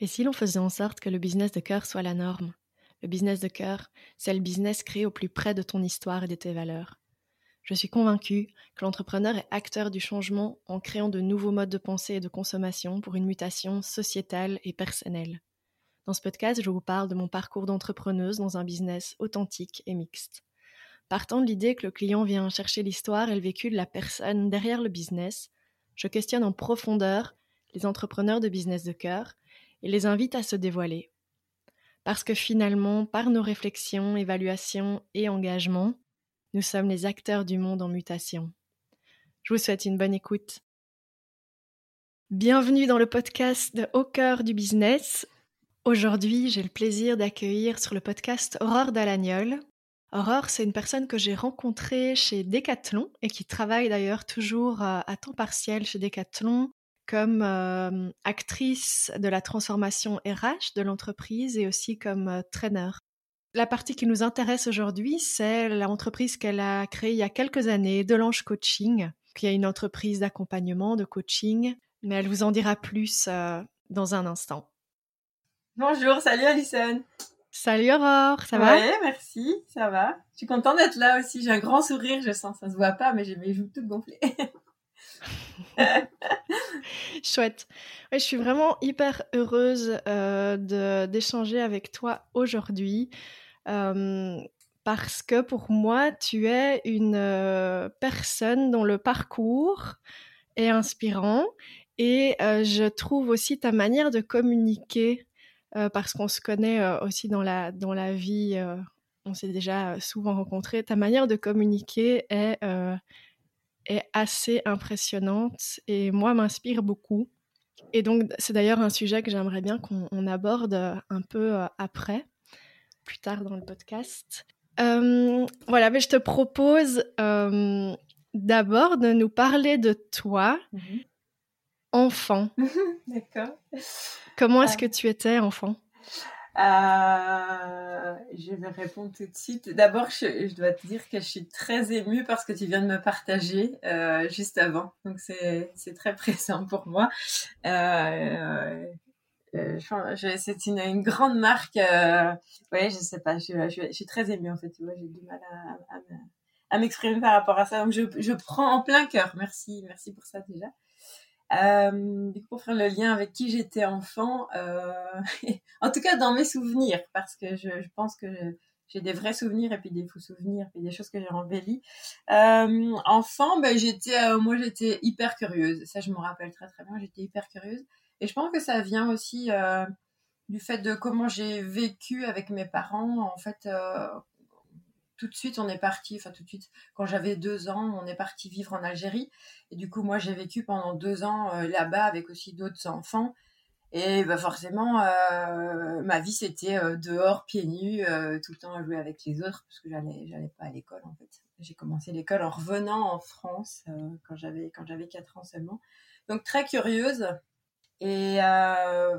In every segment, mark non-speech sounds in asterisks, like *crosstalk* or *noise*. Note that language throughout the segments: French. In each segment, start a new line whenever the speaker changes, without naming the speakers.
Et si l'on faisait en sorte que le business de cœur soit la norme? Le business de cœur, c'est le business créé au plus près de ton histoire et de tes valeurs. Je suis convaincue que l'entrepreneur est acteur du changement en créant de nouveaux modes de pensée et de consommation pour une mutation sociétale et personnelle. Dans ce podcast, je vous parle de mon parcours d'entrepreneuse dans un business authentique et mixte. Partant de l'idée que le client vient chercher l'histoire et le vécu de la personne derrière le business, je questionne en profondeur les entrepreneurs de business de cœur et les invite à se dévoiler. Parce que finalement, par nos réflexions, évaluations et engagements, nous sommes les acteurs du monde en mutation. Je vous souhaite une bonne écoute. Bienvenue dans le podcast Au cœur du business. Aujourd'hui, j'ai le plaisir d'accueillir sur le podcast Aurore Dalagnol. Aurore, c'est une personne que j'ai rencontrée chez Decathlon et qui travaille d'ailleurs toujours à temps partiel chez Decathlon comme euh, actrice de la transformation RH de l'entreprise et aussi comme euh, trainer. La partie qui nous intéresse aujourd'hui, c'est l'entreprise qu'elle a créée il y a quelques années, Delange Coaching, qui est une entreprise d'accompagnement, de coaching, mais elle vous en dira plus euh, dans un instant.
Bonjour, salut Alison.
Salut Aurore, ça va?
Oui, merci, ça va. Je suis contente d'être là aussi, j'ai un grand sourire, je sens, ça se voit pas, mais j'ai mes joues toutes gonflées. *laughs* *laughs*
Chouette. je suis vraiment hyper heureuse euh, d'échanger avec toi aujourd'hui euh, parce que pour moi, tu es une euh, personne dont le parcours est inspirant et je trouve aussi ta manière de communiquer parce qu'on se connaît aussi dans la, dans la vie, on s'est déjà souvent rencontrés, ta manière de communiquer est est assez impressionnante et moi m'inspire beaucoup. Et donc c'est d'ailleurs un sujet que j'aimerais bien qu'on aborde un peu euh, après, plus tard dans le podcast. Euh, voilà, mais je te propose euh, d'abord de nous parler de toi, mmh enfant. *laughs*
D'accord.
Comment est-ce que tu étais enfant?
Euh, je vais répondre tout de suite. D'abord, je, dois te dire que je suis très émue parce que tu viens de me partager euh, juste avant. Donc, c'est très *laughs* présent pour moi. Euh, c'est une, grande marque. ouais, je sais pas. Je, suis très émue en fait. Tu j'ai du mal à, à m'exprimer par rapport à ça. Donc, je, je prends en plein cœur. Merci, merci pour ça déjà. Euh, du coup, pour faire le lien avec qui j'étais enfant, euh, *laughs* en tout cas dans mes souvenirs, parce que je, je pense que j'ai des vrais souvenirs et puis des faux souvenirs, et des choses que j'ai embellies. Euh, enfant, ben, j'étais, euh, moi j'étais hyper curieuse. Ça, je me rappelle très très bien. J'étais hyper curieuse, et je pense que ça vient aussi euh, du fait de comment j'ai vécu avec mes parents. En fait, tout de suite, on est parti, enfin tout de suite, quand j'avais deux ans, on est parti vivre en Algérie. Et du coup, moi, j'ai vécu pendant deux ans euh, là-bas avec aussi d'autres enfants. Et bah, forcément, euh, ma vie, c'était euh, dehors, pieds nus, tout le temps à jouer avec les autres, parce que j'allais, j'allais pas à l'école, en fait. J'ai commencé l'école en revenant en France, quand j'avais, quand j'avais quatre ans seulement. Donc, très curieuse. Et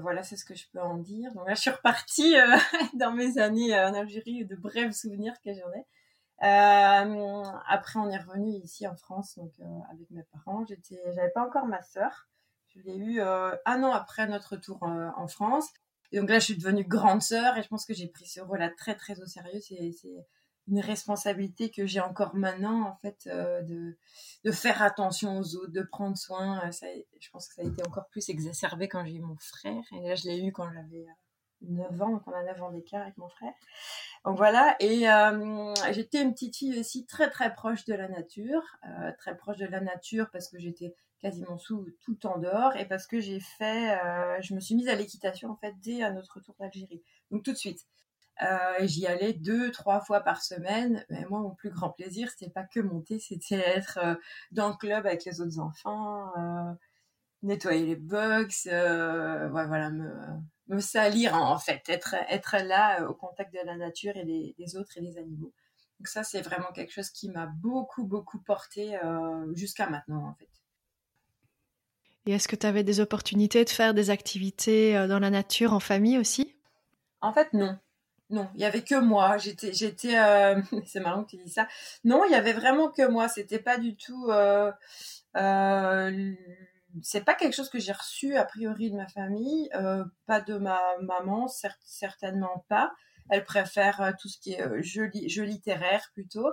voilà, c'est ce que je peux en dire. Donc là, je suis repartie *laughs* dans mes années en Algérie, de brefs souvenirs que j'en ai. Euh, après, on est revenu ici en France, donc euh, avec mes parents. J'étais, j'avais pas encore ma sœur. Je l'ai eu euh, un an après notre retour en France. Et donc là, je suis devenue grande sœur et je pense que j'ai pris ce rôle-là très très au sérieux. C'est, c'est une responsabilité que j'ai encore maintenant, en fait, de, de faire attention aux autres, de prendre soin. Ça, je pense que ça a été encore plus exacerbé quand j'ai eu mon frère. Et là, je l'ai eu quand j'avais 9 ans, donc on a 9 ans d'écart avec mon frère. Donc voilà, et euh, j'étais une petite fille aussi très très proche de la nature, euh, très proche de la nature parce que j'étais quasiment sous, tout le temps dehors et parce que j'ai fait, euh, je me suis mise à l'équitation en fait dès à notre retour d'Algérie, donc tout de suite. Euh, J'y allais deux, trois fois par semaine. Mais moi, mon plus grand plaisir, c'était pas que monter, c'était être euh, dans le club avec les autres enfants, euh, nettoyer les box, ouais, voilà, me, me salir en fait, être, être là au contact de la nature et des, autres et des animaux. Donc ça, c'est vraiment quelque chose qui m'a beaucoup, beaucoup porté jusqu'à maintenant en fait.
Et est-ce que tu avais des opportunités de faire des activités dans la nature en famille aussi?
En fait, non. Non, il y avait que moi. J'étais, j'étais. *laughs* c'est marrant que tu dis ça. Non, il y avait vraiment que moi. C'était pas du tout c'est pas quelque chose que j'ai reçu a priori de ma famille, pas de ma maman, certainement pas. Elle préfère tout ce qui est jeu, jeu littéraire plutôt,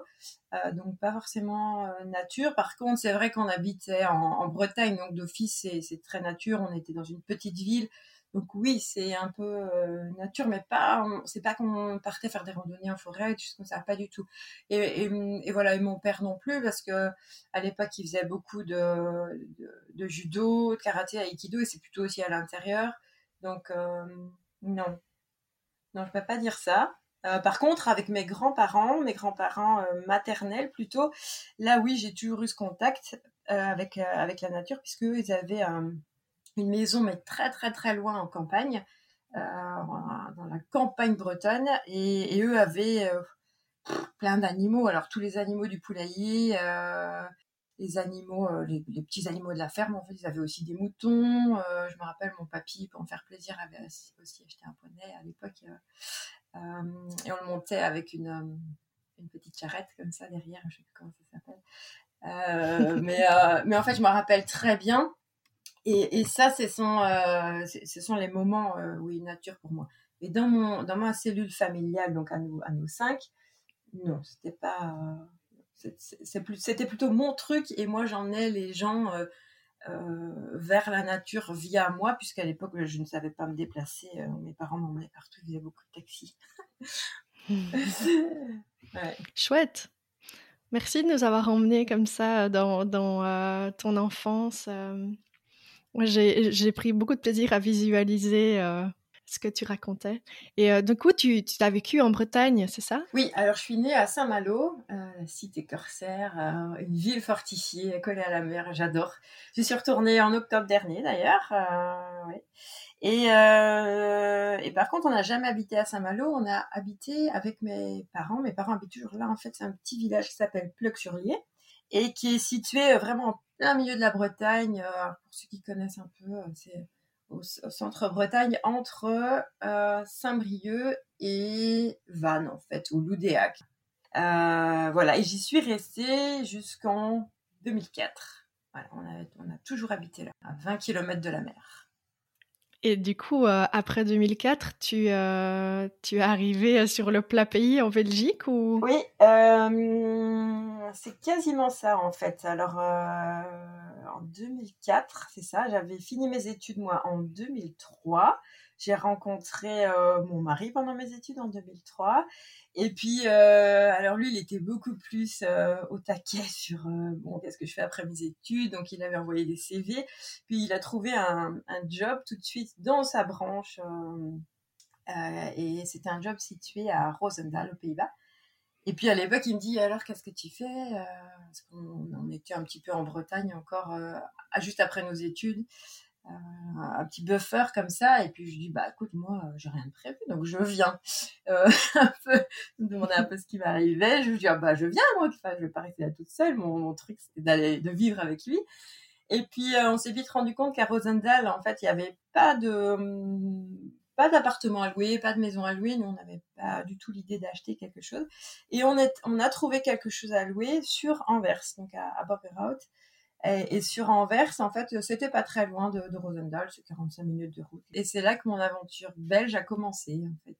donc pas forcément nature. Par contre, c'est vrai qu'on habitait en, en, Bretagne, donc d'office c'est très nature. On était dans une petite ville, donc oui, c'est un peu euh, nature, mais pas, c'est pas qu'on partait faire des randonnées en forêt, tout comme ça, pas du tout. Et, voilà, et mon père non plus, parce que à l'époque, il faisait beaucoup de, judo, de karaté, aikido, et c'est plutôt aussi à l'intérieur. Donc euh, non, non, je peux pas dire ça. Euh, par contre, avec mes grands-parents, mes grands-parents maternels plutôt, là oui, j'ai toujours eu ce contact avec avec la nature, puisque ils avaient un une maison, mais très très très loin en campagne, euh, dans la campagne bretonne, et, eux avaient euh, plein d'animaux. Alors tous les animaux du poulailler, euh, les animaux, les, petits animaux de la ferme, en fait, ils avaient aussi des moutons. je me rappelle, mon papy, pour me faire plaisir, avait aussi acheté un poney à l'époque. et on le montait avec une, petite charrette comme ça derrière, je sais plus comment ça s'appelle. mais en fait, je me rappelle très bien et, ça, ce sont, euh, ce sont les moments, euh, oui, nature pour moi. Et dans, mon, dans ma cellule familiale, donc à nous, à nous cinq, non, c'était pas. c'était plutôt mon truc et moi j'emmenais les gens euh, vers la nature via moi, puisqu'à l'époque je ne savais pas me déplacer. mes parents m'emmenaient partout, ils faisaient beaucoup de taxis. *laughs*
Chouette. Merci de nous avoir emmenés comme ça dans, dans ton enfance. J'ai pris beaucoup de plaisir à visualiser euh, ce que tu racontais. Et euh, du coup, tu, tu as vécu en Bretagne, c'est ça?
Oui, alors je suis née à Saint-Malo, euh, cité corsaire, une ville fortifiée, collée à la mer, j'adore. Je suis retournée en octobre dernier d'ailleurs. Et, et, par contre, on n'a jamais habité à Saint-Malo, on a habité avec mes parents. Mes parents habitent toujours là, en fait, c'est un petit village qui s'appelle Pleuc-sur-Lier et qui est situé vraiment en plein milieu de la Bretagne. Euh, pour ceux qui connaissent un peu, euh, c'est au, centre Bretagne, entre euh, Saint-Brieuc et Vannes, en fait, ou Loudéac. voilà, et j'y suis restée jusqu'en 2004. Voilà, on a, on a toujours habité là, à 20 km de la mer.
Et du coup, euh, après 2004, tu, euh, tu es arrivé sur le plat pays en Belgique ou?
Oui, euh, c'est quasiment ça en fait. Alors, en 2004, c'est ça, j'avais fini mes études moi en 2003. J'ai rencontré mon mari pendant mes études en 2003 et puis, euh, alors lui, il était beaucoup plus euh, au taquet *laughs* sur euh, bon, qu'est-ce que je fais après mes études. Donc, il avait envoyé des CV. Puis, il a trouvé un, job tout de suite dans sa branche. et c'était un job situé à Roosendaal, aux Pays-Bas. Et puis, à l'époque, il me dit alors, qu'est-ce que tu fais Parce qu'on on était un petit peu en Bretagne encore, juste après nos études un petit buffer comme ça et puis je dis bah écoute moi euh, j'ai rien de prévu donc je viens. Euh, *laughs* un peu demander un peu ce qui m'arrivait. Je dis ah, bah je viens moi enfin, je vais pas rester là toute seule. Mon, truc c'était d'aller de vivre avec lui. Et puis euh, on s'est vite rendu compte qu'à Rosendal en fait il y avait pas de hum, pas d'appartement à louer pas de maison à louer. Nous on n'avait pas du tout l'idée d'acheter quelque chose. Et on est on a trouvé quelque chose à louer sur Anvers donc à, à et, sur Anvers, en fait, c'était pas très loin de, de Rosendal, c'est 45 minutes de route. Et c'est là que mon aventure belge a commencé, en fait.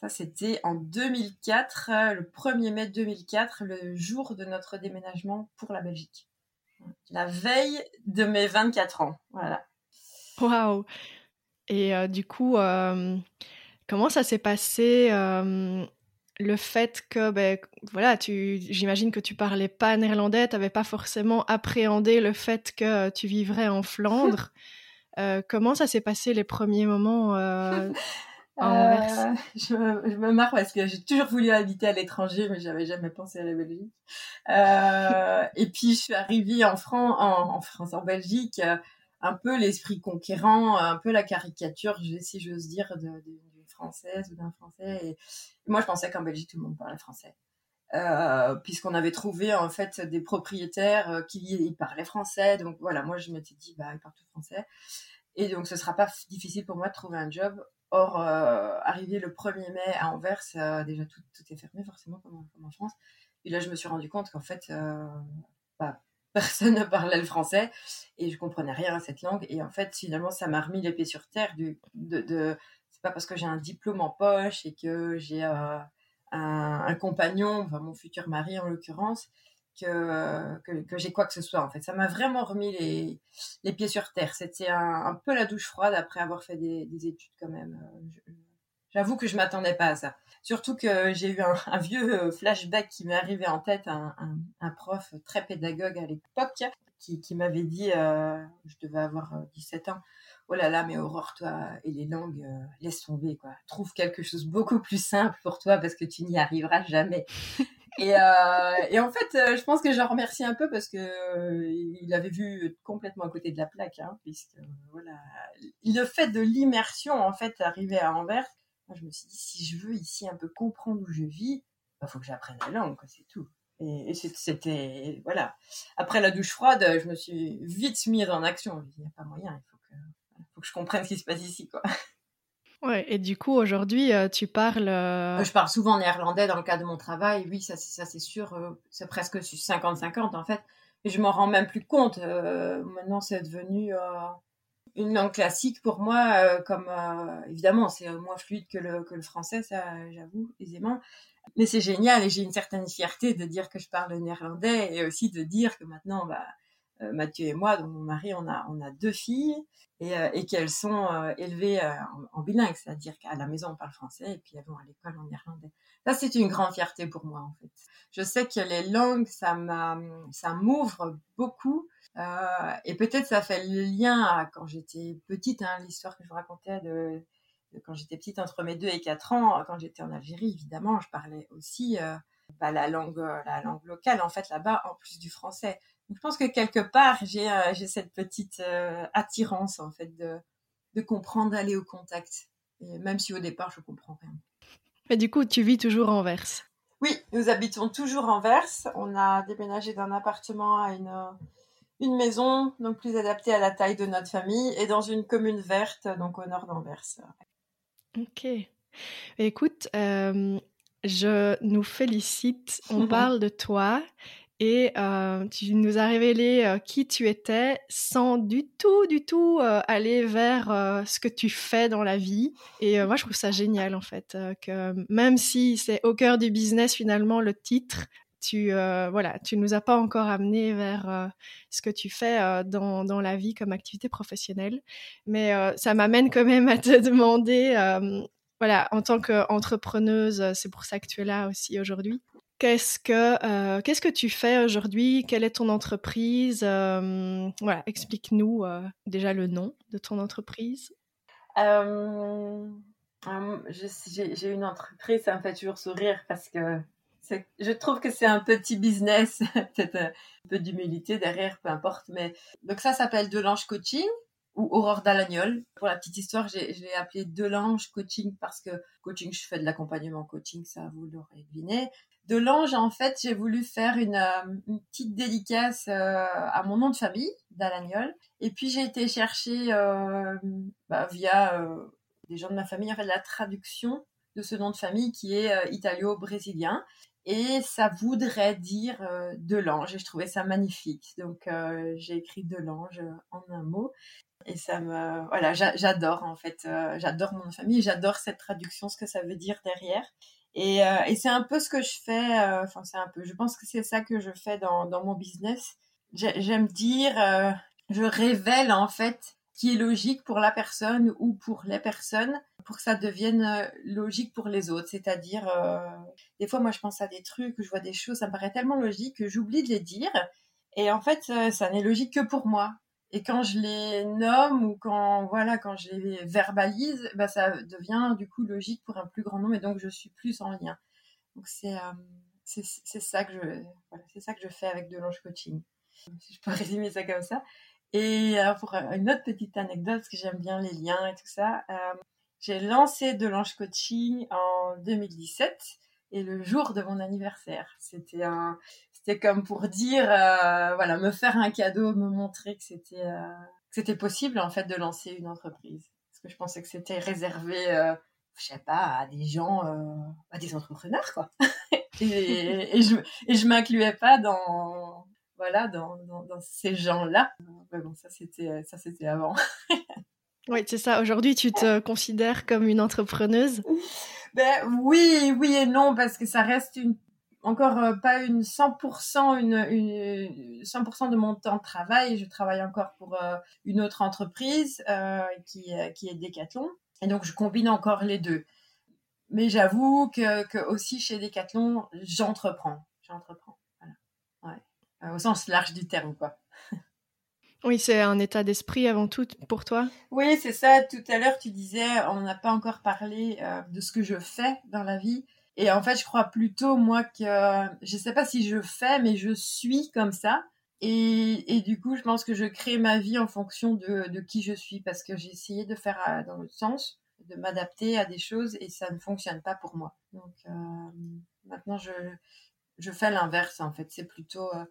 Ça, c'était en 2004, le 1er mai 2004, le jour de notre déménagement pour la Belgique. La veille de mes 24 ans, voilà.
Waouh Et euh, du coup, euh, comment ça s'est passé euh, le fait que, ben, voilà, tu, j'imagine que tu parlais pas néerlandais, tu n'avais pas forcément appréhendé le fait que tu vivrais en Flandre. *laughs* Euh, comment ça s'est passé les premiers moments euh, *laughs*
euh, *laughs* je, me marre parce que j'ai toujours voulu habiter à l'étranger, mais j'avais jamais pensé à la Belgique. et puis je suis arrivée en, France, en, France, en Belgique, un peu l'esprit conquérant, un peu la caricature, si j'ose dire, de, de française ou d'un français. Et, moi, je pensais qu'en Belgique, tout le monde parlait français. Euh, puisqu'on avait trouvé en fait des propriétaires euh, qui parlaient français. Donc voilà, moi je m'étais dit, bah, ils parlent tout français. Et donc ce sera pas difficile pour moi de trouver un job. Or, euh, arrivé le 1er mai à Anvers, déjà tout, est fermé forcément comme en, France. Et là, je me suis rendu compte qu'en fait, bah, *laughs* personne ne parlait le français et je comprenais rien à cette langue. Et en fait, finalement, ça m'a remis les pieds sur terre. Du, de pas parce que j'ai un diplôme en poche et que j'ai euh, un, compagnon, mon futur mari en l'occurrence, que, que, j'ai quoi que ce soit. En fait, ça m'a vraiment remis les, les pieds sur terre. C'était un, peu la douche froide après avoir fait des, des études quand même. Euh, j'avoue que je m'attendais pas à ça. Surtout que j'ai eu un, *laughs* vieux euh, flashback qui m'est arrivé en tête, un, un, prof très pédagogue à l'époque qui, qui m'avait dit, je devais avoir 17 ans, oh là là, mais Aurore, toi et les langues, euh, laisse tomber, quoi. Trouve quelque chose beaucoup plus simple pour toi parce que tu n'y arriveras jamais. et, euh, en fait, euh, je pense que je remercie un peu parce que il avait vu complètement à côté de la plaque, hein, puisque voilà, le fait de l'immersion, en fait, arrivé à Anvers, je me suis dit, si je veux ici un peu comprendre où je vis, il bah, faut que j'apprenne la langue, c'est tout. Et, c'était, voilà. Après la douche froide, je me suis vite mise en action. Il n'y a pas moyen, faut que, je comprenne ce qui se passe ici, quoi.
Ouais, et du coup, aujourd'hui, euh, tu parles. Euh...
Je parle souvent néerlandais dans le cadre de mon travail. Oui, ça, ça c'est sûr. Euh, c'est presque 50-50 en fait. Et je m'en rends même plus compte. Maintenant, c'est devenu une langue classique pour moi. comme évidemment, c'est moins fluide que le, que le français, ça, j'avoue aisément. Mais c'est génial et j'ai une certaine fierté de dire que je parle néerlandais et aussi de dire que maintenant, bah, Mathieu et moi, donc mon mari, on a, on a deux filles et, euh, et qu'elles sont euh, élevées euh, en, bilingue, c'est-à-dire qu'à la maison on parle français et puis elles vont à l'école en irlandais. Ça c'est une grande fierté pour moi en fait. Je sais que les langues ça m'ouvre beaucoup euh, et peut-être ça fait le lien à quand j'étais petite, hein, l'histoire que je vous racontais de, quand j'étais petite entre mes deux et quatre ans, quand j'étais en Algérie évidemment, je parlais aussi bah, la langue, la langue locale en fait là-bas en plus du français je pense que quelque part, j'ai euh, cette petite euh, attirance en fait de, de comprendre, d'aller au contact. Et même si au départ, je comprends rien.
Mais du coup, tu vis toujours en Verse
Oui, nous habitons toujours en Verse. On a déménagé d'un appartement à une, une maison, donc plus adaptée à la taille de notre famille, et dans une commune verte, donc au nord d'Anvers.
Ok. Écoute, euh, je nous félicite. On parle de toi et euh, tu nous as révélé euh, qui tu étais sans du tout, du tout euh, aller vers ce que tu fais dans la vie. Et moi, je trouve ça génial en fait, que même si c'est au cœur du business finalement le titre, tu voilà, tu nous as pas encore amené vers ce que tu fais dans, dans la vie comme activité professionnelle. Mais ça m'amène quand même à te *laughs* demander, voilà, en tant qu'entrepreneuse, c'est pour ça que tu es là aussi aujourd'hui. Qu'est-ce que euh, qu'est-ce que tu fais aujourd'hui? Quelle est ton entreprise? Euh, Voilà, explique-nous euh, déjà le nom de ton entreprise.
Euh, j'ai une entreprise, ça me fait toujours sourire parce que je trouve que c'est un petit business, *laughs* peut-être un peu d'humilité derrière, peu importe. Mais donc ça s'appelle Delange Coaching ou Aurore Dalagnol. Pour la petite histoire, je l'ai appelé Delange Coaching parce que coaching, je fais de l'accompagnement coaching, ça vous l'aurez deviné de l'ange, en fait, j'ai voulu faire une, euh, petite dédicace euh, à mon nom de famille, Dalagnol. Et puis j'ai été chercher euh, bah, via des gens de ma famille en fait la traduction de ce nom de famille qui est italo-brésilien. Et ça voudrait dire de l'ange. Et je trouvais ça magnifique. Donc j'ai écrit de l'ange en un mot. Et ça me, voilà, j'adore en fait, j'adore mon nom de famille, j'adore cette traduction, ce que ça veut dire derrière. Et, euh, et c'est un peu ce que je fais, euh, enfin c'est un peu, je pense que c'est ça que je fais dans, mon business. J'aime dire, euh, je révèle en fait qui est logique pour la personne ou pour les personnes pour que ça devienne logique pour les autres. C'est-à-dire, des fois, moi, je pense à des trucs, je vois des choses, ça me paraît tellement logique que j'oublie de les dire. Et en fait, ça n'est logique que pour moi. Et quand je les nomme ou quand voilà quand je les verbalise, bah ça devient du coup logique pour un plus grand nombre et donc je suis plus en lien. Donc c'est euh, c'est ça que je voilà, c'est ça que je fais avec de l'ange coaching. Je peux *laughs* résumer ça comme ça. Et alors pour une autre petite anecdote parce que j'aime bien les liens et tout ça, euh, j'ai lancé de l'ange coaching en 2017 et le jour de mon anniversaire. C'était un, c'était comme pour dire, euh, voilà, me faire un cadeau, me montrer que c'était, euh, c'était possible en fait de lancer une entreprise. Parce que je pensais que c'était réservé, euh, je sais pas, à des gens, à des entrepreneurs quoi. *laughs* et, et, je, et je m'incluais pas dans, voilà, dans, dans, ces gens-là. Mais bon, ça c'était, ça c'était avant. *laughs*
oui, c'est ça. Aujourd'hui, tu te considères comme une entrepreneuse?
Ben oui, oui et non, parce que ça reste une encore euh, pas une 100% une, une 100% de mon temps de travail. Je travaille encore pour euh, une autre entreprise euh, qui, qui est Decathlon. Et donc, je combine encore les deux. Mais j'avoue que, que, aussi chez Decathlon, j'entreprends. J'entreprends. Voilà. Ouais. au sens large du terme, quoi. *laughs*
Oui, c'est un état d'esprit avant tout pour toi.
Oui, c'est ça. Tout à l'heure, tu disais, on n'a pas encore parlé de ce que je fais dans la vie. Et en fait, je crois plutôt, moi, que je sais pas si je fais, mais je suis comme ça. Et, et, du coup, je pense que je crée ma vie en fonction de, de qui je suis parce que j'ai essayé de faire euh, dans l'autre sens, de m'adapter à des choses et ça ne fonctionne pas pour moi. Donc euh, maintenant, je, je fais l'inverse en fait. C'est plutôt, euh,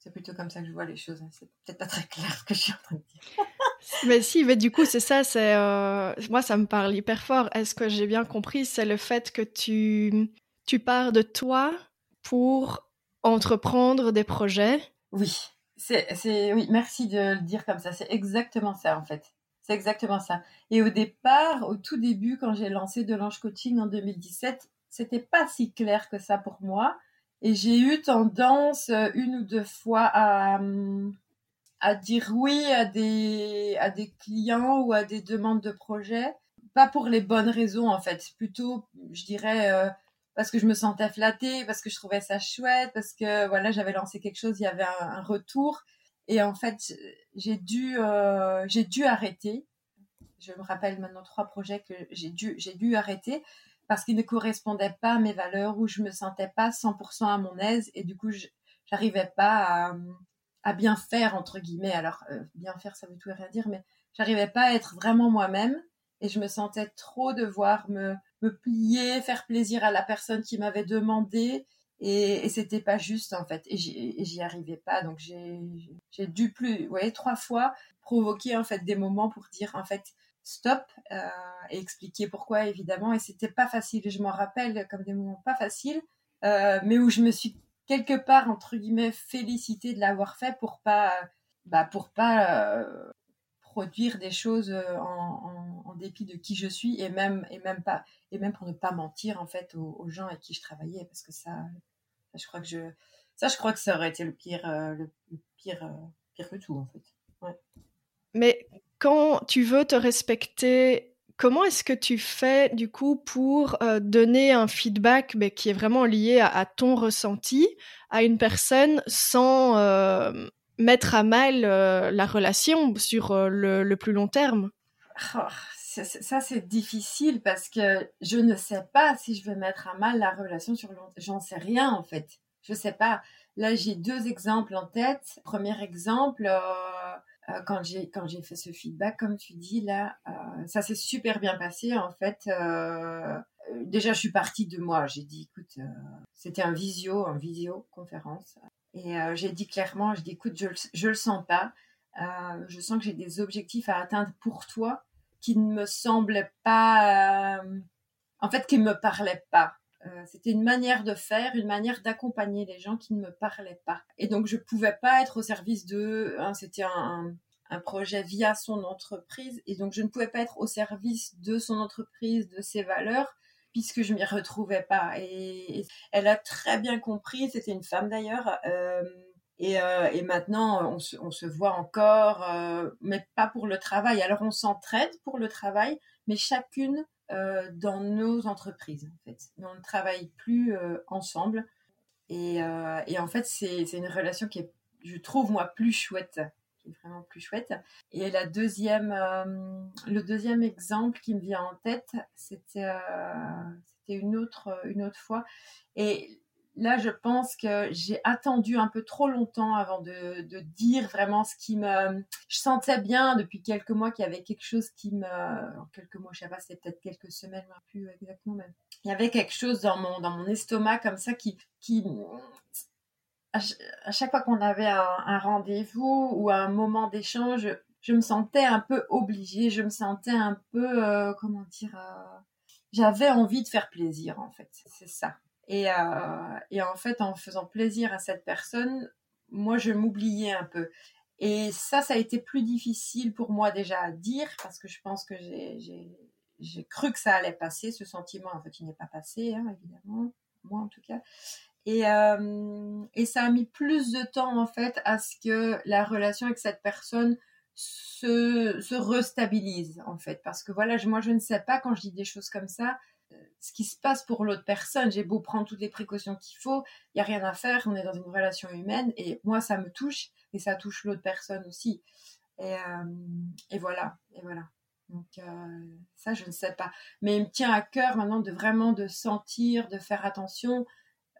c'est plutôt comme ça que je vois les choses. C'est peut-être pas très clair ce que je suis en train de dire. *laughs*
mais si, mais du coup, c'est ça. C'est euh, moi, ça me parle hyper fort. Est-ce que j'ai bien compris C'est le fait que tu tu pars de toi pour entreprendre des projets?
Oui, c'est c'est oui. Merci de le dire comme ça. C'est exactement ça en fait. C'est exactement ça. Et au départ, au tout début, quand j'ai lancé De l'Ange Coaching en 2017, c'était pas si clair que ça pour moi. Et j'ai eu tendance euh, une ou deux fois à, hum, à dire oui à des, à des clients ou à des demandes de projets. Pas pour les bonnes raisons, en fait. Plutôt, je dirais, euh, parce que je me sentais flattée, parce que je trouvais ça chouette, parce que voilà, j'avais lancé quelque chose, il y avait un, retour. Et en fait, j'ai dû, euh, j'ai dû arrêter. Je me rappelle maintenant trois projets que j'ai dû, j'ai dû arrêter parce qu'ils ne correspondaient pas à mes valeurs, ou je me sentais pas 100% à mon aise, et du coup, j'arrivais pas à, bien faire entre guillemets. Alors euh, bien faire, ça veut tout et rien dire, mais j'arrivais pas à être vraiment moi-même et je me sentais trop devoir me, me plier, faire plaisir à la personne qui m'avait demandé et, et c'était pas juste en fait et j'y arrivais pas donc j'ai dû plus, ouais, trois fois provoquer en fait des moments pour dire en fait stop euh, et expliquer pourquoi évidemment. Et c'était pas facile. Je m'en rappelle comme des moments pas faciles, euh, mais où je me suis quelque part entre guillemets félicité de l'avoir fait pour pas bah, pour pas euh, produire des choses en, dépit de qui je suis et même et même pas et même pour ne pas mentir en fait aux, gens avec qui je travaillais. Parce que ça, je crois que je ça je crois que ça aurait été le pire le, pire pire que tout en fait.
Mais quand tu veux te respecter Comment est-ce que tu fais du coup pour euh, donner un feedback qui est vraiment lié à, ton ressenti à une personne sans euh, mettre à mal euh, la relation sur le, plus long terme?
Oh, Ça c'est difficile parce que je ne sais pas si je vais mettre à mal la relation sur long. J'en sais rien en fait. Je sais pas. Là j'ai deux exemples en tête. Premier exemple euh, quand j'ai quand j'ai fait ce feedback, comme tu dis là, euh, ça s'est super bien passé en fait. Euh, déjà, je suis partie de moi. J'ai dit, écoute, c'était un visio, un visio conférence, et j'ai dit clairement, je dis, écoute, je je le sens pas. je sens que j'ai des objectifs à atteindre pour toi qui ne me semblaient pas, en fait, qui ne me parlaient pas. Euh, c'était une manière de faire, une manière d'accompagner les gens qui ne me parlaient pas. Et donc je pouvais pas être au service de. Hein, c'était un, un, projet via son entreprise, et donc je ne pouvais pas être au service de son entreprise, de ses valeurs, puisque je m'y retrouvais pas. Et, elle a très bien compris. C'était une femme d'ailleurs. Euh, et, euh, et, maintenant, on se, on se voit encore, mais pas pour le travail. Alors, on s'entraide pour le travail, mais chacune euh, dans nos entreprises. En fait. On ne travaille plus euh, ensemble. Et, euh, et, en fait, c'est une relation qui est, je trouve, moi, plus chouette. Vraiment plus chouette. Et la deuxième, le deuxième exemple qui me vient en tête, c'était une, autre, une autre fois. Et là, je pense que j'ai attendu un peu trop longtemps avant de, dire vraiment ce qui me. Je sentais bien depuis quelques mois qu'il y avait quelque chose qui me. quelques mois, je sais pas, c'était peut-être quelques semaines, plus exactement même. Il y avait quelque chose dans mon, dans mon estomac comme ça qui. qui à, chaque fois qu'on avait un, rendez-vous ou un moment d'échange, je me sentais un peu obligée, je me sentais un peu. Euh, comment dire euh, J'avais envie de faire plaisir, en fait. C'est ça. Et, euh, et, en fait, en faisant plaisir à cette personne, moi, je m'oubliais un peu. Et ça, ça a été plus difficile pour moi déjà à dire parce que je pense que j'ai cru que ça allait passer. Ce sentiment, en fait, il n'est pas passé, hein, évidemment, moi en tout cas. Et, euh, et ça a mis plus de temps, en fait, à ce que la relation avec cette personne se restabilise, en fait. Parce que voilà, moi, je ne sais pas quand je dis des choses comme ça, ce qui se passe pour l'autre personne. J'ai beau prendre toutes les précautions qu'il faut, il n'y a rien à faire, on est dans une relation humaine et moi ça me touche et ça touche l'autre personne aussi. Et, euh, voilà, et voilà. Donc euh, ça je ne sais pas, mais il me tient à cœur maintenant de vraiment de sentir, de faire attention,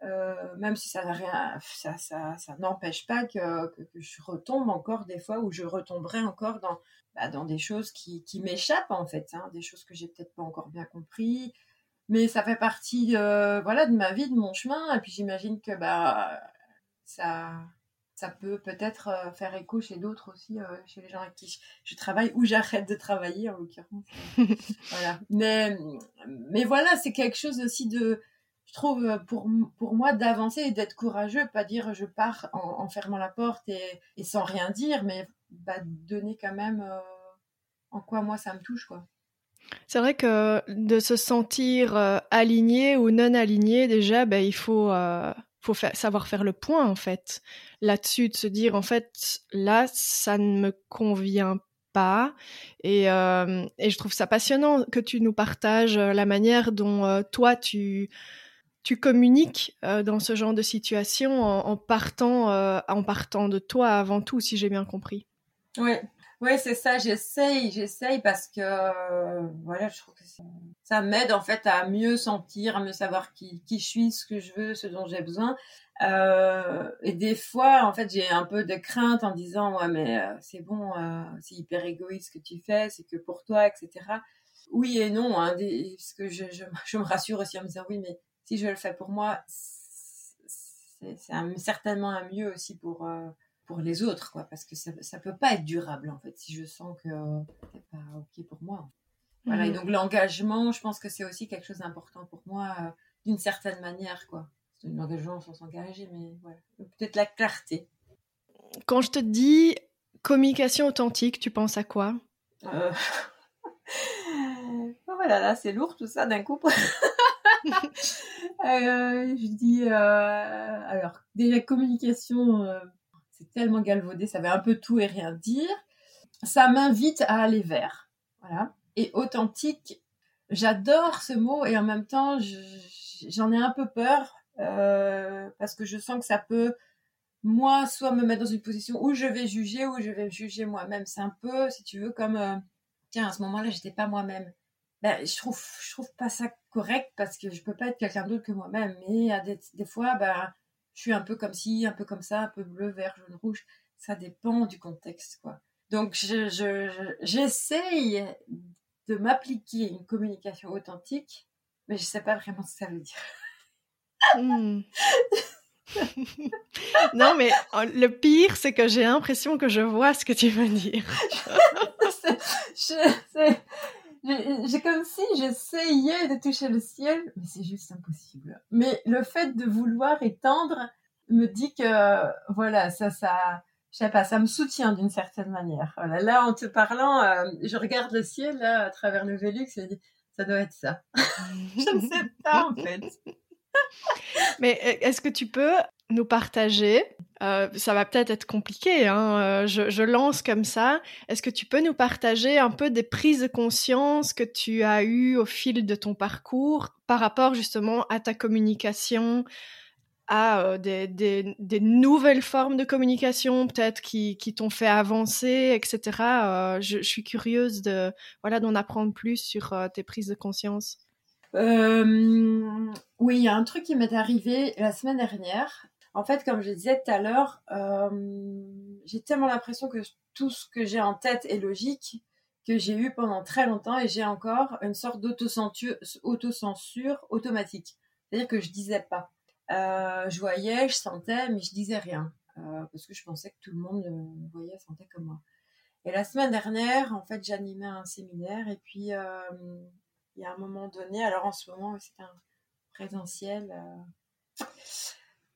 euh, même si ça rien, ça, ça, ça n'empêche pas que, que, je retombe encore des fois ou je retomberai encore dans, bah, dans des choses qui, qui m'échappent en fait, hein, des choses que j'ai peut-être pas encore bien compris, mais ça fait partie euh, voilà de ma vie de mon chemin. Et puis j'imagine que bah ça ça peut peut-être euh, faire écho chez d'autres aussi euh, chez les gens avec qui je, travaille ou j'arrête de travailler en l'occurrence. *laughs* Voilà. Mais mais voilà c'est quelque chose aussi de je trouve pour pour moi d'avancer et d'être courageux. Pas dire je pars en, fermant la porte et, et, sans rien dire mais bah, donner quand même en quoi moi ça me touche quoi
c'est vrai que de se sentir euh, aligné ou non aligné, déjà, ben, il faut, euh, savoir faire le point, en fait. Là-dessus, de se dire, en fait, là, ça ne me convient pas. Et, euh, je trouve ça passionnant que tu nous partages la manière dont toi, tu, communiques dans ce genre de situation en, partant, en partant de toi avant tout, si j'ai bien compris.
Oui, oui, c'est ça, j'essaye, j'essaye parce que euh, voilà, je trouve que ça m'aide en fait à mieux sentir, à mieux savoir qui, qui je suis, ce que je veux, ce dont j'ai besoin. Euh, et des fois, en fait, j'ai un peu de crainte en disant ouais, mais euh, c'est bon, c'est hyper égoïste ce que tu fais, c'est que pour toi, etc. Oui et non, hein, parce que je, je, je, me rassure aussi en me disant oui, mais si je le fais pour moi, c'est certainement un mieux aussi pour pour les autres, quoi, parce que ça, ça peut pas être durable, en fait, si je sens que c'est pas ok pour moi. Voilà, et mhm. donc l'engagement, je pense que c'est aussi quelque chose d'important pour moi, euh, d'une certaine manière, quoi. C'est un engagement sans s'engager, mais voilà. Peut-être la clarté.
Quand je te dis communication authentique, tu penses à quoi?
Euh... *laughs* oh, voilà, là, c'est lourd tout ça d'un coup. *laughs* Euh, je dis, euh, alors, déjà communication tellement galvaudé, ça veut un peu tout et rien dire. Ça m'invite à aller vers. Voilà. Et authentique, j'adore ce mot et en même temps, j'en ai un peu peur euh, parce que je sens que ça peut, moi, soit me mettre dans une position où je vais juger ou je vais juger moi-même. C'est un peu, si tu veux, comme, euh, tiens, à ce moment-là, j'étais pas moi-même. Ben, je trouve, je trouve pas ça correct parce que je peux pas être quelqu'un d'autre que moi-même. Mais des, des fois, ben, je suis un peu comme ci, un peu comme ça, un peu bleu, vert, jaune, rouge. Ça dépend du contexte, quoi. Donc, j'essaye je, de m'appliquer une communication authentique, mais je sais pas vraiment ce que ça veut dire. Hmm. *laughs*
non, mais le pire, c'est que j'ai l'impression que je vois ce que tu veux dire. *laughs*
j'ai comme si j'essayais de toucher le ciel, mais c'est juste impossible. Mais le fait de vouloir étendre me dit que voilà, ça, ça, je sais pas, ça me soutient d'une certaine manière. Là, en te parlant, euh, je regarde le ciel là à travers le Vélux et je dis, ça doit être ça. *laughs* je ne sais pas en fait.
Mais euh, est-ce que tu peux nous partager euh, Ça va peut-être être compliqué, hein, euh, je, lance comme ça. Est-ce que tu peux nous partager un peu des prises de conscience que tu as eues au fil de ton parcours par rapport justement à ta communication à des, des, nouvelles formes de communication peut-être qui, t'ont fait avancer, etc. Je, suis curieuse de voilà d'en apprendre plus sur tes prises de conscience.
Euh, oui, il y a un truc qui m'est arrivé la semaine dernière. En fait, comme je disais tout à l'heure, euh, j'ai tellement l'impression que tout ce que j'ai en tête est logique que j'ai eu pendant très longtemps et j'ai encore une sorte d'autocensure automatique. C'est-à-dire que je disais pas. Euh, je voyais, je sentais, mais je disais rien euh, parce que je pensais que tout le monde euh, voyait, sentait comme moi. Et la semaine dernière, en fait, j'animais un séminaire et puis il y a un moment donné, alors en ce moment, c'est un présentiel.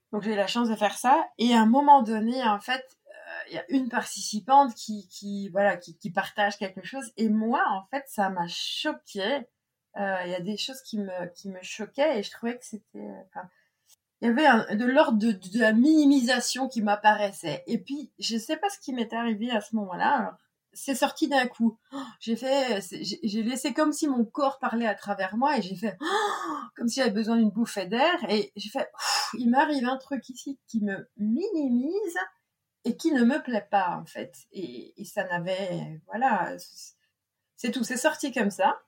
Euh, Donc j'ai eu la chance de faire ça. Et à un moment donné, en fait, il y a une participante qui, qui voilà, qui, qui, partage quelque chose. Et moi, en fait, ça m'a choqué. Il y a des choses qui me, qui me choquaient et je trouvais que c'était, il y avait un, de l'ordre de, de, la minimisation qui m'apparaissait. Et puis, je sais pas ce qui m'est arrivé à ce moment-là. C'est sorti d'un coup. J'ai fait, j'ai laissé comme si mon corps parlait à travers moi et j'ai fait comme si j'avais besoin d'une bouffée d'air et j'ai fait, il m'arrive un truc ici qui me minimise et qui ne me plaît pas en fait. Et, ça n'avait, voilà, c'est tout. C'est sorti comme ça.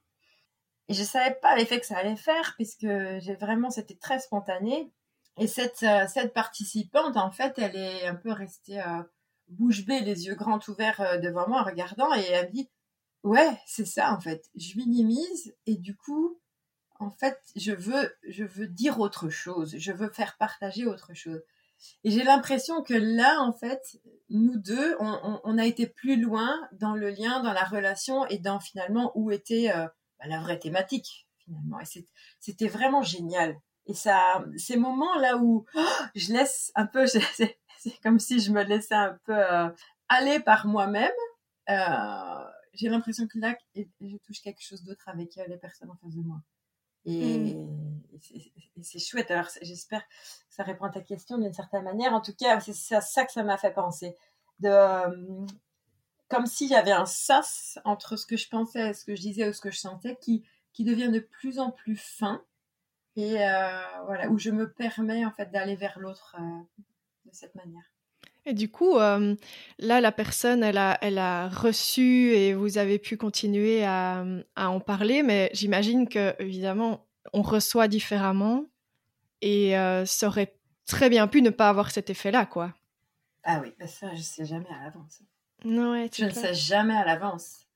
Et je savais pas l'effet que ça allait faire puisque j'ai vraiment, c'était très spontané. Et cette, euh, cette participante, en fait, elle est un peu restée euh, bouche bée, les yeux grands ouverts euh, devant moi en regardant, et elle dit, ouais, c'est ça, en fait. Je minimise, et du coup, en fait, je veux, je veux dire autre chose, je veux faire partager autre chose. Et j'ai l'impression que là, en fait, nous deux, on, a été plus loin dans le lien, dans la relation et dans finalement où était bah, la vraie thématique, finalement. Et c'était vraiment génial. Et ça, ces moments là où oh, je laisse un peu, *laughs* *laughs* c'est comme si je me laissais un peu euh, aller par moi-même. Euh, j'ai l'impression que là, je touche quelque chose d'autre avec euh, les personnes en face de moi. Et, mmh. c'est chouette. Alors, j'espère que ça répond à ta question d'une certaine manière. En tout cas, c'est à ça que ça m'a fait penser. De, comme s'il y avait un sas entre ce que je pensais, ce que je disais ou ce que je sentais qui, qui devient de plus en plus fin et euh, voilà où je me permets en fait d'aller vers l'autre euh, cette manière.
Et du coup, euh, là, la personne, elle a, elle a reçu et vous avez pu continuer à, à en parler, mais j'imagine que évidemment, on reçoit différemment et ça aurait très bien pu ne pas avoir cet effet-là, quoi.
Ah oui, bah ça, je sais jamais à l'avance.
Non, ouais,
je ne sais jamais à l'avance.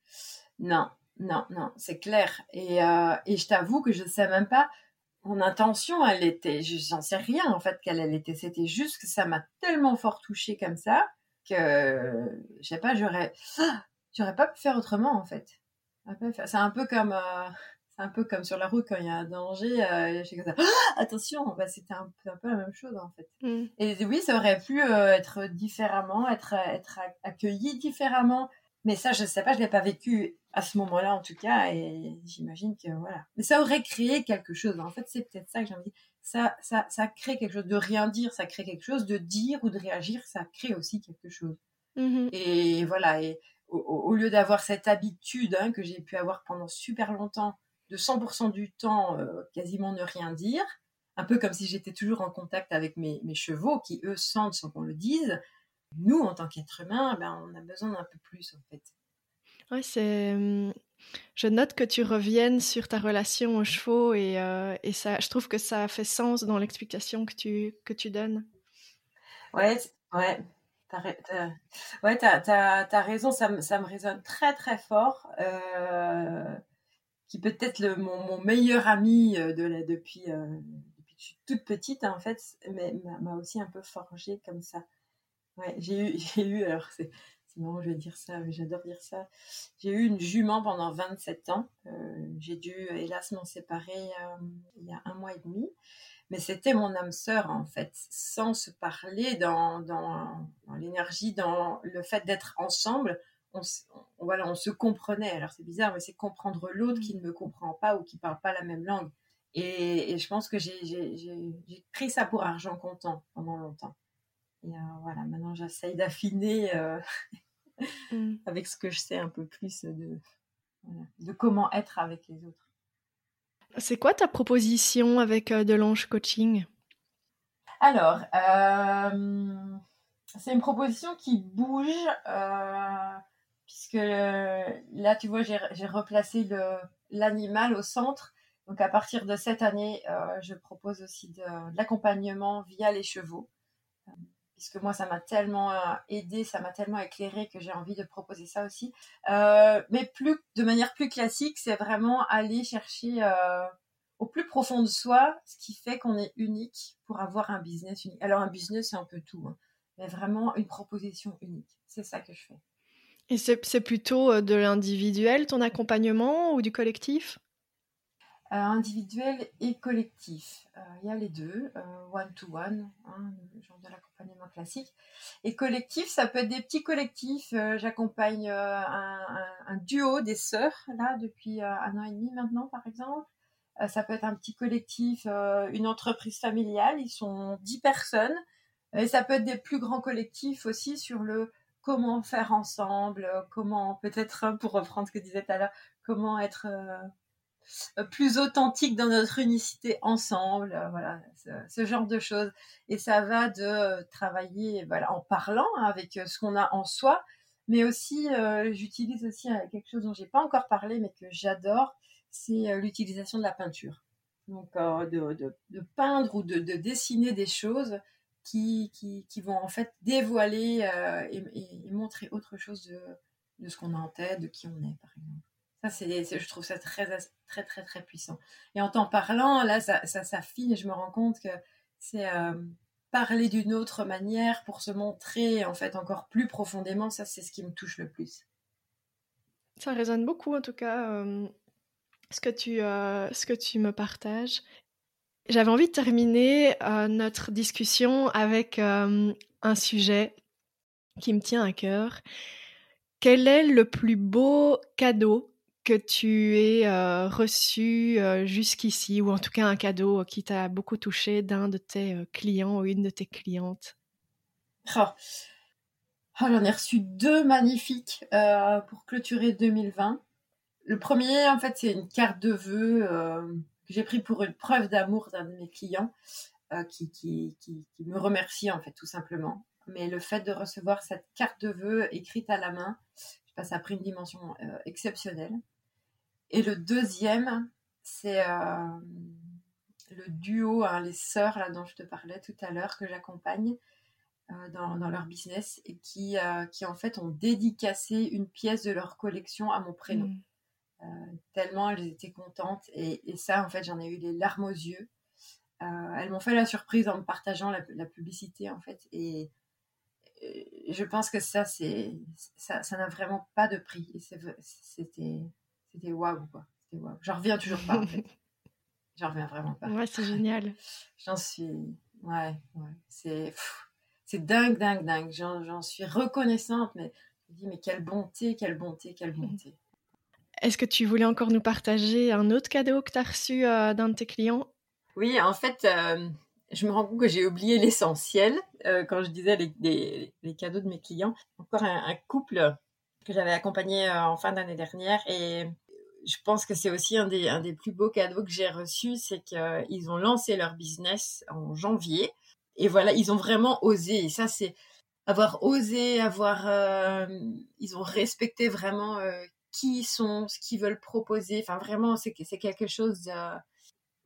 Non, non, non, c'est clair. Et, et je t'avoue que je ne sais même pas mon intention, elle était, j'en sais rien en fait qu'elle elle était. C'était juste que ça m'a tellement fort touchée comme ça que, je sais pas, j'aurais, *gasps* j'aurais pas pu faire autrement en fait. C'est un peu comme, euh, c'est un peu comme sur la route quand il y a un danger. Euh, je comme ça, *gasps* attention, bah, c'était un peu, un peu la même chose en fait. Mm. Et oui, ça aurait pu euh, être différemment, être, être accueilli différemment. Mais ça, je sais pas, je l'ai pas vécu à ce moment-là en tout cas, et j'imagine que voilà. Mais ça aurait créé quelque chose. En fait, c'est peut-être ça que j'ai envie. Ça, ça, ça crée quelque chose de rien dire, ça crée quelque chose de dire ou de réagir, ça crée aussi quelque chose. Mmh et voilà. Et au, lieu d'avoir cette habitude hein, que j'ai pu avoir pendant super longtemps, de 100% du temps euh, quasiment ne rien dire, un peu comme si j'étais toujours en contact avec mes, mes chevaux qui eux sentent sans qu'on le dise. Nous, en tant qu'être humain, ben, on a besoin d'un peu plus en fait.
Ouais, c'est. Mmh, je note que tu reviennes sur ta relation aux chevaux et, euh, et ça, je trouve que ça fait sens dans l'explication que tu, que tu donnes.
Ouais, ouais. T'as, ouais, t'as, raison, ça, me, ça me résonne très très fort. Euh, qui peut être le, mon, mon, meilleur ami euh, de la, depuis, depuis que je suis toute petite, en fait, mais m'a aussi un peu forgé comme ça. Ouais, j'ai eu, *laughs* j'ai eu, alors c'est, c'est marrant, je vais dire ça, mais j'adore dire ça. J'ai eu une jument pendant 27 ans. Euh, j'ai dû, hélas, m'en séparer euh, il y a un mois et demi. Mais c'était mon âme sœur, en fait, sans se parler dans, dans, l'énergie, dans le fait d'être ensemble. On, voilà, on se comprenait. Alors c'est bizarre, mais c'est comprendre l'autre qui ne me comprend pas ou qui parle pas la même langue. Et, je pense que j'ai pris ça pour argent comptant pendant longtemps. Et euh, voilà, maintenant j'essaye d'affiner euh, mm. *laughs* avec ce que je sais un peu plus de, de comment être avec les autres.
C'est quoi ta proposition avec euh, de l'ange coaching?
Alors, c'est une proposition qui bouge, puisque là, tu vois, j'ai replacé l'animal au centre. Donc, à partir de cette année, je propose aussi de l'accompagnement via les chevaux puisque moi ça m'a tellement euh, aidé, ça m'a tellement éclairé que j'ai envie de proposer ça aussi. Euh, mais plus de manière plus classique, c'est vraiment aller chercher euh, au plus profond de soi ce qui fait qu'on est unique pour avoir un business unique. Alors un business c'est un peu tout, hein, mais vraiment une proposition unique. C'est ça que je fais.
Et c'est plutôt de l'individuel ton accompagnement ou du collectif?
Individuel et collectif. Il y a les deux, one-to-one, hein, le genre de l'accompagnement classique. Et collectif, ça peut être des petits collectifs. J'accompagne un, duo des sœurs, là, depuis un an et demi maintenant, par exemple. ça peut être un petit collectif, une entreprise familiale, ils sont dix personnes. Et ça peut être des plus grands collectifs aussi sur le comment faire ensemble, comment peut-être, pour reprendre ce que disait tout à l'heure, comment être euh, plus authentique dans notre unicité ensemble, euh, voilà, ce, genre de choses. Et ça va de travailler voilà, en parlant avec euh, ce qu'on a en soi, mais aussi, j'utilise aussi quelque chose dont j'ai pas encore parlé, mais que j'adore, c'est l'utilisation de la peinture. Donc, de, peindre ou de, dessiner des choses qui, qui, vont en fait dévoiler et, montrer autre chose de, de ce qu'on a en tête, de qui on est, par exemple. Ça, c'est, je trouve ça très, très, très, très puissant. Et en t'en parlant, là, ça, ça s'affine et je me rends compte que c'est euh, parler d'une autre manière pour se montrer, en fait, encore plus profondément. Ça, c'est ce qui me touche le plus.
Ça résonne beaucoup, en tout cas, euh, ce, que tu, euh, ce que tu me partages. J'avais envie de terminer notre discussion avec un sujet qui me tient à cœur. Quel est le plus beau cadeau que tu aies euh, reçu euh, jusqu'ici, ou en tout cas un cadeau qui t'a beaucoup touché d'un de tes euh, clients ou une de tes clientes?
Oh. oh J'en ai reçu deux magnifiques pour clôturer 2020. Le premier, en fait, c'est une carte de vœux que j'ai pris pour une preuve d'amour d'un de mes clients qui, me remercie, en fait, tout simplement. Mais le fait de recevoir cette carte de vœux écrite à la main, ça a pris une dimension exceptionnelle. Et le deuxième, c'est euh, le duo, hein, les sœurs là, dont je te parlais tout à l'heure, que j'accompagne euh, dans, leur business et qui, euh, qui en fait ont dédicacé une pièce de leur collection à mon prénom. Mm. tellement elles étaient contentes et, ça en fait j'en ai eu les larmes aux yeux. elles m'ont fait la surprise en me partageant la, publicité en fait et, je pense que ça c'est ça n'a vraiment pas de prix c'était c'était waouh, quoi. C'était waouh. J'en reviens toujours pas, en fait. *laughs* J'en reviens vraiment pas.
Ouais, c'est génial. *laughs*
J'en suis. Ouais, ouais. C'est. C'est dingue, dingue, dingue. J'en suis reconnaissante, mais je me dis, mais quelle bonté, quelle bonté, quelle bonté.
Est-ce que tu voulais encore nous partager un autre cadeau que tu as reçu euh, d'un de tes clients?
Oui, en fait, euh, je me rends compte que j'ai oublié l'essentiel euh, quand je disais les, les, cadeaux de mes clients. Encore un, un couple que j'avais accompagné en fin d'année dernière et je pense que c'est aussi un des, un des plus beaux cadeaux que j'ai reçus, c'est qu'ils ont lancé leur business en janvier. Et voilà, ils ont vraiment osé. Et ça, c'est avoir osé, avoir... Euh, ils ont respecté vraiment euh, qui ils sont, ce qu'ils veulent proposer. Enfin, vraiment, c'est quelque chose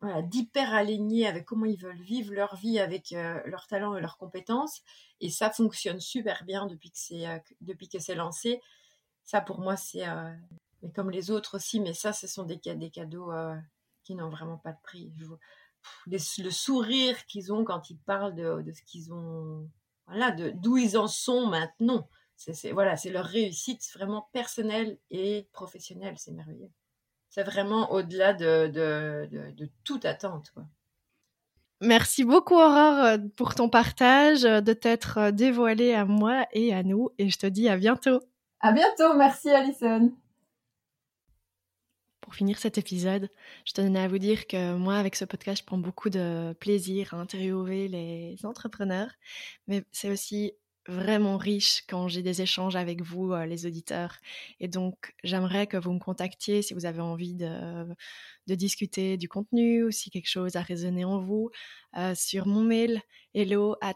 d'hyper aligné avec comment ils veulent vivre leur vie avec euh, leurs talents et leurs compétences. Et ça fonctionne super bien depuis que c'est lancé. Ça, pour moi, c'est mais comme les autres aussi. Mais ça, ce sont des, des cadeaux euh, qui n'ont vraiment pas de prix. le sourire qu'ils ont quand ils parlent de, de ce qu'ils ont, voilà, de d'où ils en sont maintenant. C'est voilà, c'est leur réussite vraiment personnelle et professionnelle. C'est merveilleux. C'est vraiment au-delà de, de, de, de, toute attente. Quoi.
Merci beaucoup Aurore euh, pour ton partage, euh, de t'être dévoilée à moi et à nous. Et je te dis à bientôt.
À bientôt. Merci Alison.
Pour finir cet épisode, je tenais à vous dire que moi, avec ce podcast, je prends beaucoup de plaisir à interviewer les entrepreneurs, mais c'est aussi vraiment riche quand j'ai des échanges avec vous, euh, les auditeurs. Et donc, j'aimerais que vous me contactiez si vous avez envie de, discuter du contenu ou si quelque chose a résonné en vous euh, sur mon mail hello at.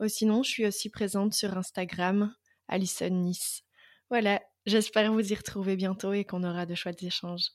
Ou sinon, je suis aussi présente sur Instagram, alisonnice. Voilà, J'espère vous y retrouver bientôt et qu'on aura de chouettes échanges.